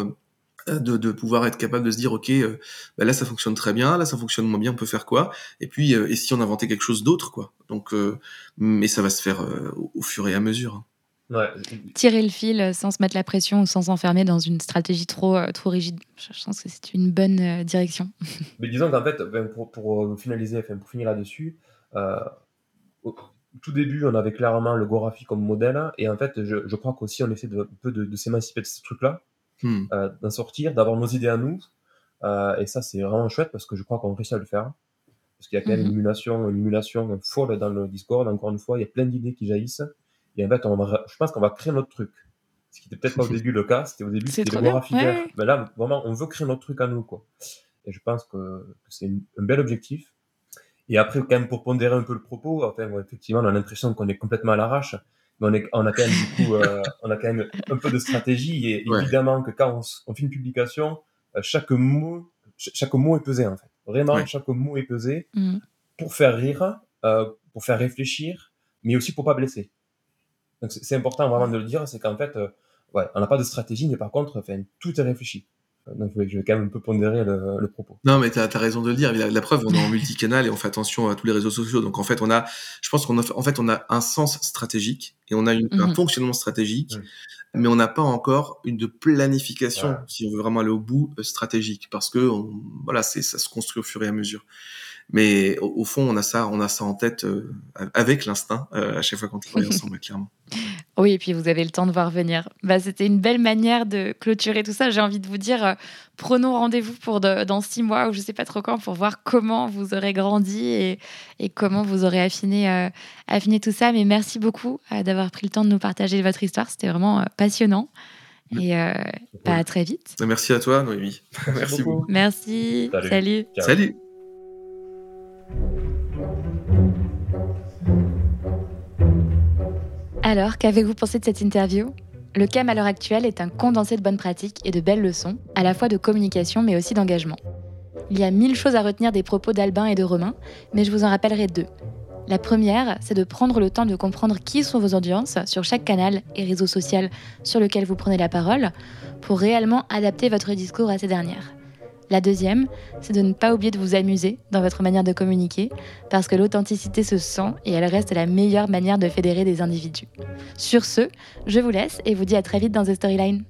de, de, pouvoir être capable de se dire ok euh, bah là ça fonctionne très bien là ça fonctionne moins bien on peut faire quoi? Et puis euh, et si on inventait quelque chose d'autre quoi? Donc euh, mais ça va se faire au, fur et à mesure hein. ouais. tirer le fil sans se mettre la pression ou sans s'enfermer dans une stratégie trop trop rigide. Je pense que c'est une bonne direction. Mais disons qu'en fait ben, pour, pour finaliser enfin, pour finir là-dessus au tout début, on avait clairement le Gorafi comme modèle, et en fait, je, je crois qu'aussi on essaie de, un peu de, de s'émanciper de ce truc-là, Hmm. euh, d'en sortir, d'avoir nos idées à nous. Euh, et ça, c'est vraiment chouette parce que je crois qu'on réussit à le faire. Parce qu'il y a quand même une mhm. émulation, une émulation folle dans le Discord. Encore une fois, il y a plein d'idées qui jaillissent. Et en fait, on va, je pense qu'on va créer notre truc. Ce qui n'était peut-être pas au début le cas. C'était au début, c'était le Gora Mais là, vraiment, on veut créer notre truc à nous, quoi. Et je pense que, que c'est un bel objectif. Et après, quand même, pour pondérer un peu le propos, enfin, effectivement, on a l'impression qu'on est complètement à l'arrache mais on, a quand même du coup, euh, on a quand même un peu de stratégie et évidemment que quand on, fait une publication, euh, chaque mot, chaque mot est pesé en fait. Vraiment, chaque mot est pesé mm. pour faire rire, euh, pour faire réfléchir, mais aussi pour pas blesser. Donc c'est important vraiment de le dire, c'est qu'en fait, ouais, on n'a pas de stratégie, mais par contre, enfin, tout est réfléchi. Donc je vais quand même un peu pondérer le, propos. Non, mais tu as, raison de le dire. La, preuve, on est en multicanal et on fait attention à tous les réseaux sociaux. Donc en fait, on a, je pense qu'on a, en fait, on a un sens stratégique et on a un mhm. fonctionnement stratégique, mais on n'a pas encore une de planification, si on veut vraiment aller au bout, euh, stratégique, parce que voilà, ça se construit au fur et à mesure. Mais au, fond, on a ça, on a ça en tête euh, avec l'instinct euh, à chaque fois qu'on travaille ensemble, clairement. Oui, et puis vous avez le temps de voir venir. Bah, C'était une belle manière de clôturer tout ça. J'ai envie de vous dire, euh, prenons rendez-vous pour dans six mois ou je ne sais pas trop quand pour voir comment vous aurez grandi et, et comment vous aurez affiné, affiné tout ça. Mais merci beaucoup d'avoir pris le temps de nous partager votre histoire. C'était vraiment passionnant. Et bah, à très vite. Merci à toi, Noémie. Merci, beaucoup. Merci. Salut. Salut. Alors, qu'avez-vous pensé de cette interview? Le CAM à l'heure actuelle est un condensé de bonnes pratiques et de belles leçons, à la fois de communication mais aussi d'engagement. Il y a mille choses à retenir des propos d'Albin et de Romain, mais je vous en rappellerai deux. La première, c'est de prendre le temps de comprendre qui sont vos audiences sur chaque canal et réseau social sur lequel vous prenez la parole, pour réellement adapter votre discours à ces dernières. La deuxième, c'est de ne pas oublier de vous amuser dans votre manière de communiquer, parce que l'authenticité se sent et elle reste la meilleure manière de fédérer des individus. Sur ce, je vous laisse et vous dis à très vite dans The Storyline.